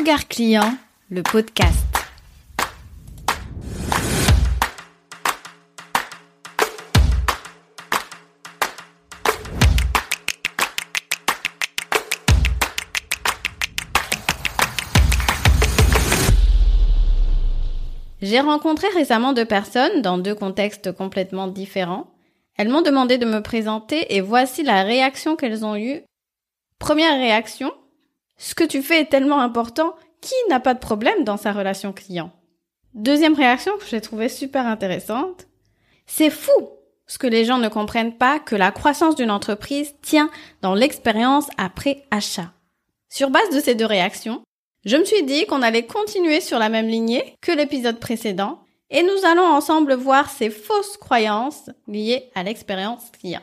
Regard client, le podcast. J'ai rencontré récemment deux personnes dans deux contextes complètement différents. Elles m'ont demandé de me présenter et voici la réaction qu'elles ont eue. Première réaction, ce que tu fais est tellement important, qui n'a pas de problème dans sa relation client Deuxième réaction que j'ai trouvée super intéressante, c'est fou ce que les gens ne comprennent pas que la croissance d'une entreprise tient dans l'expérience après achat. Sur base de ces deux réactions, je me suis dit qu'on allait continuer sur la même lignée que l'épisode précédent et nous allons ensemble voir ces fausses croyances liées à l'expérience client.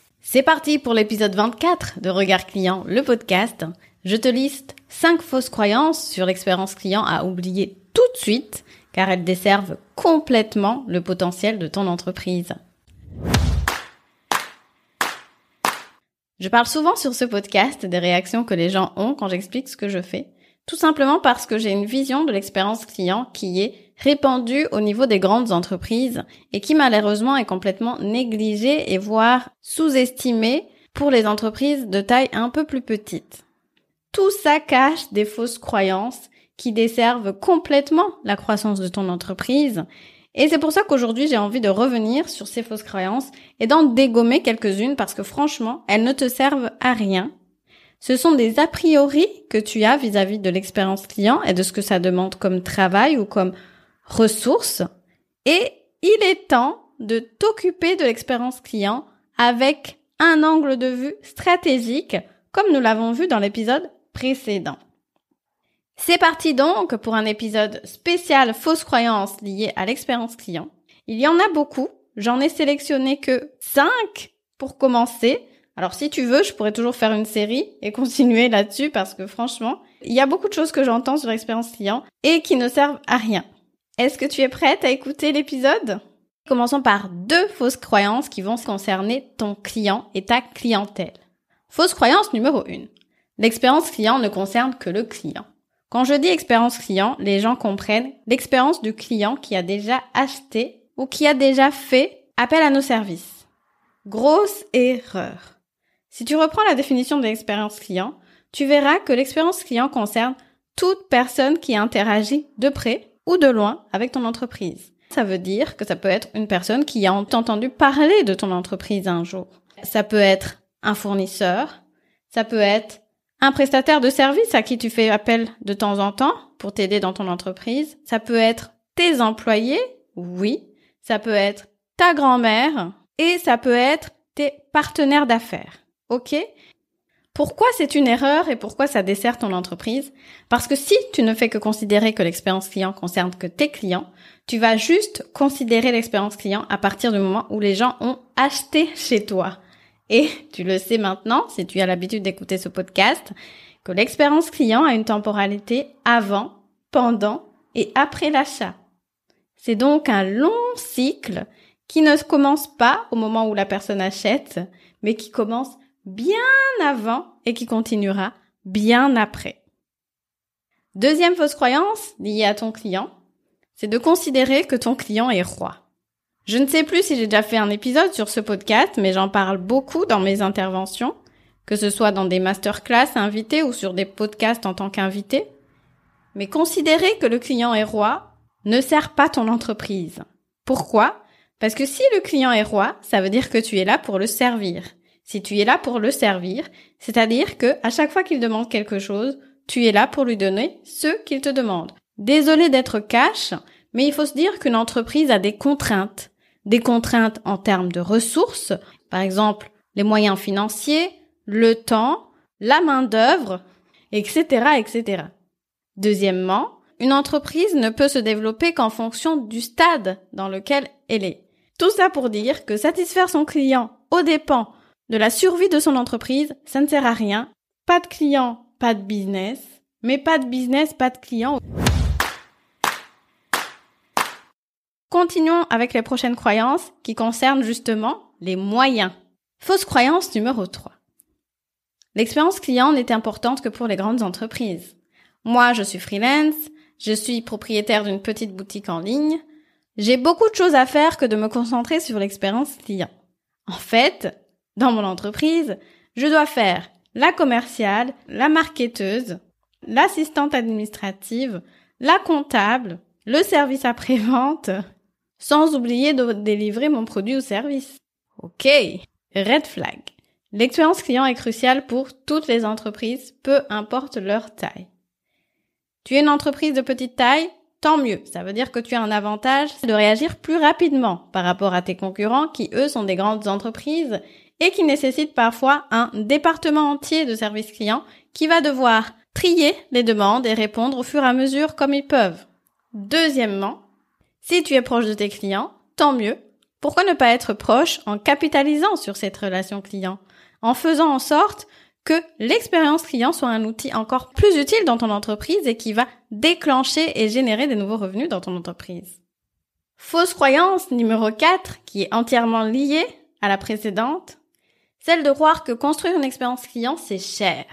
C'est parti pour l'épisode 24 de Regard Client, le podcast. Je te liste 5 fausses croyances sur l'expérience client à oublier tout de suite car elles desservent complètement le potentiel de ton entreprise. Je parle souvent sur ce podcast des réactions que les gens ont quand j'explique ce que je fais, tout simplement parce que j'ai une vision de l'expérience client qui est répandue au niveau des grandes entreprises et qui malheureusement est complètement négligée et voire sous-estimée pour les entreprises de taille un peu plus petite. Tout ça cache des fausses croyances qui desservent complètement la croissance de ton entreprise et c'est pour ça qu'aujourd'hui j'ai envie de revenir sur ces fausses croyances et d'en dégommer quelques-unes parce que franchement, elles ne te servent à rien. Ce sont des a priori que tu as vis-à-vis de l'expérience client et de ce que ça demande comme travail ou comme ressources. Et il est temps de t'occuper de l'expérience client avec un angle de vue stratégique comme nous l'avons vu dans l'épisode précédent. C'est parti donc pour un épisode spécial fausses croyances liées à l'expérience client. Il y en a beaucoup. J'en ai sélectionné que 5 pour commencer. Alors si tu veux, je pourrais toujours faire une série et continuer là-dessus parce que franchement, il y a beaucoup de choses que j'entends sur l'expérience client et qui ne servent à rien. Est-ce que tu es prête à écouter l'épisode? Commençons par deux fausses croyances qui vont concerner ton client et ta clientèle. Fausse croyance numéro 1. L'expérience client ne concerne que le client. Quand je dis expérience client, les gens comprennent l'expérience du client qui a déjà acheté ou qui a déjà fait appel à nos services. Grosse erreur. Si tu reprends la définition de l'expérience client, tu verras que l'expérience client concerne toute personne qui interagit de près ou de loin avec ton entreprise. Ça veut dire que ça peut être une personne qui a entendu parler de ton entreprise un jour. Ça peut être un fournisseur, ça peut être un prestataire de service à qui tu fais appel de temps en temps pour t'aider dans ton entreprise. Ça peut être tes employés, oui. Ça peut être ta grand-mère et ça peut être tes partenaires d'affaires. OK pourquoi c'est une erreur et pourquoi ça dessert ton entreprise? Parce que si tu ne fais que considérer que l'expérience client concerne que tes clients, tu vas juste considérer l'expérience client à partir du moment où les gens ont acheté chez toi. Et tu le sais maintenant, si tu as l'habitude d'écouter ce podcast, que l'expérience client a une temporalité avant, pendant et après l'achat. C'est donc un long cycle qui ne commence pas au moment où la personne achète, mais qui commence bien avant et qui continuera bien après. Deuxième fausse croyance liée à ton client, c'est de considérer que ton client est roi. Je ne sais plus si j'ai déjà fait un épisode sur ce podcast, mais j'en parle beaucoup dans mes interventions, que ce soit dans des masterclass invités ou sur des podcasts en tant qu'invité. Mais considérer que le client est roi ne sert pas ton entreprise. Pourquoi? Parce que si le client est roi, ça veut dire que tu es là pour le servir. Si tu es là pour le servir, c'est-à-dire que à chaque fois qu'il demande quelque chose, tu es là pour lui donner ce qu'il te demande. Désolé d'être cash, mais il faut se dire qu'une entreprise a des contraintes des contraintes en termes de ressources, par exemple les moyens financiers, le temps, la main d'œuvre, etc., etc. Deuxièmement, une entreprise ne peut se développer qu'en fonction du stade dans lequel elle est. Tout ça pour dire que satisfaire son client au dépens de la survie de son entreprise, ça ne sert à rien. Pas de client, pas de business, mais pas de business, pas de client. Continuons avec les prochaines croyances qui concernent justement les moyens. Fausse croyance numéro 3. L'expérience client n'est importante que pour les grandes entreprises. Moi, je suis freelance, je suis propriétaire d'une petite boutique en ligne, j'ai beaucoup de choses à faire que de me concentrer sur l'expérience client. En fait, dans mon entreprise, je dois faire la commerciale, la marketeuse, l'assistante administrative, la comptable, le service après-vente, sans oublier de délivrer mon produit ou service. Ok, red flag. L'expérience client est cruciale pour toutes les entreprises, peu importe leur taille. Tu es une entreprise de petite taille, tant mieux. Ça veut dire que tu as un avantage de réagir plus rapidement par rapport à tes concurrents qui, eux, sont des grandes entreprises et qui nécessitent parfois un département entier de services clients qui va devoir trier les demandes et répondre au fur et à mesure comme ils peuvent. Deuxièmement, si tu es proche de tes clients, tant mieux. Pourquoi ne pas être proche en capitalisant sur cette relation client, en faisant en sorte que l'expérience client soit un outil encore plus utile dans ton entreprise et qui va déclencher et générer des nouveaux revenus dans ton entreprise? Fausse croyance numéro 4, qui est entièrement liée à la précédente, celle de croire que construire une expérience client, c'est cher.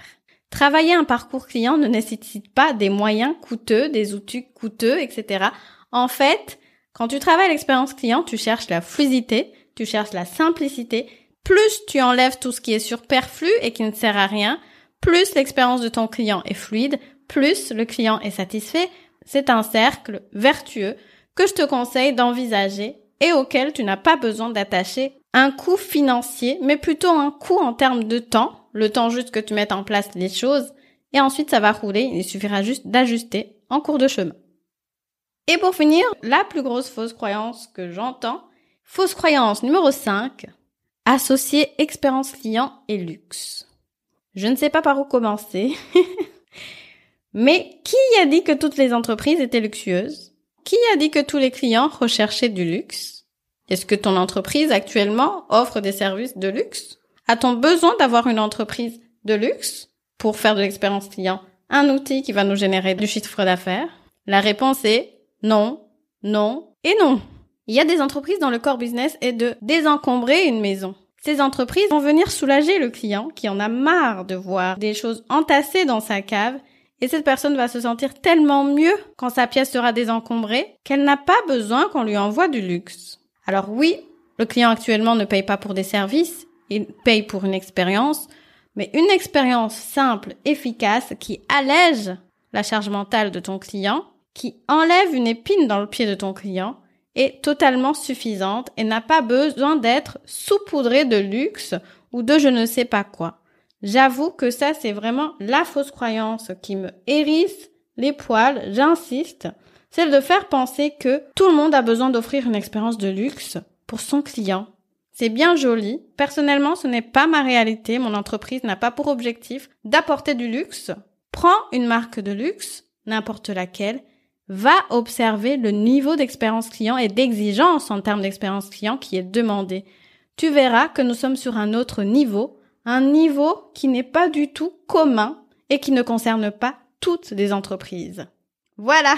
Travailler un parcours client ne nécessite pas des moyens coûteux, des outils coûteux, etc. En fait, quand tu travailles l'expérience client, tu cherches la fluidité, tu cherches la simplicité. Plus tu enlèves tout ce qui est superflu et qui ne sert à rien, plus l'expérience de ton client est fluide, plus le client est satisfait. C'est un cercle vertueux que je te conseille d'envisager et auquel tu n'as pas besoin d'attacher un coût financier, mais plutôt un coût en termes de temps, le temps juste que tu mettes en place les choses, et ensuite ça va rouler, il suffira juste d'ajuster en cours de chemin. Et pour finir, la plus grosse fausse croyance que j'entends, fausse croyance numéro 5, associer expérience client et luxe. Je ne sais pas par où commencer, mais qui a dit que toutes les entreprises étaient luxueuses? Qui a dit que tous les clients recherchaient du luxe? Est-ce que ton entreprise actuellement offre des services de luxe? A-t-on besoin d'avoir une entreprise de luxe pour faire de l'expérience client? Un outil qui va nous générer du chiffre d'affaires? La réponse est non, non et non. Il y a des entreprises dans le core business et de désencombrer une maison. Ces entreprises vont venir soulager le client qui en a marre de voir des choses entassées dans sa cave et cette personne va se sentir tellement mieux quand sa pièce sera désencombrée qu'elle n'a pas besoin qu'on lui envoie du luxe. Alors oui, le client actuellement ne paye pas pour des services, il paye pour une expérience, mais une expérience simple, efficace, qui allège la charge mentale de ton client, qui enlève une épine dans le pied de ton client, est totalement suffisante et n'a pas besoin d'être saupoudrée de luxe ou de je ne sais pas quoi. J'avoue que ça, c'est vraiment la fausse croyance qui me hérisse les poils, j'insiste celle de faire penser que tout le monde a besoin d'offrir une expérience de luxe pour son client. C'est bien joli. Personnellement, ce n'est pas ma réalité. Mon entreprise n'a pas pour objectif d'apporter du luxe. Prends une marque de luxe, n'importe laquelle, va observer le niveau d'expérience client et d'exigence en termes d'expérience client qui est demandé. Tu verras que nous sommes sur un autre niveau, un niveau qui n'est pas du tout commun et qui ne concerne pas toutes les entreprises. Voilà,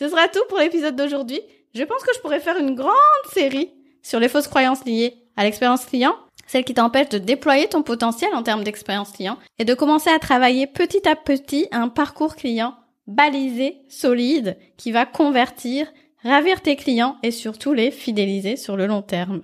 ce sera tout pour l'épisode d'aujourd'hui. Je pense que je pourrais faire une grande série sur les fausses croyances liées à l'expérience client, celles qui t'empêchent de déployer ton potentiel en termes d'expérience client et de commencer à travailler petit à petit un parcours client balisé, solide, qui va convertir, ravir tes clients et surtout les fidéliser sur le long terme.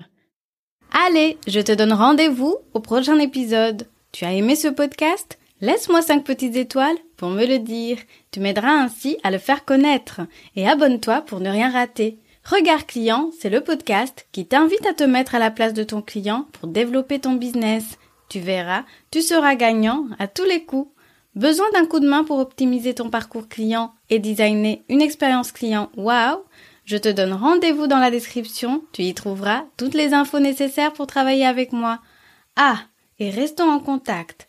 Allez, je te donne rendez-vous au prochain épisode. Tu as aimé ce podcast? Laisse-moi 5 petites étoiles pour me le dire. Tu m'aideras ainsi à le faire connaître. Et abonne-toi pour ne rien rater. Regard client, c'est le podcast qui t'invite à te mettre à la place de ton client pour développer ton business. Tu verras, tu seras gagnant à tous les coups. Besoin d'un coup de main pour optimiser ton parcours client et designer une expérience client? Waouh Je te donne rendez-vous dans la description, tu y trouveras toutes les infos nécessaires pour travailler avec moi. Ah, et restons en contact.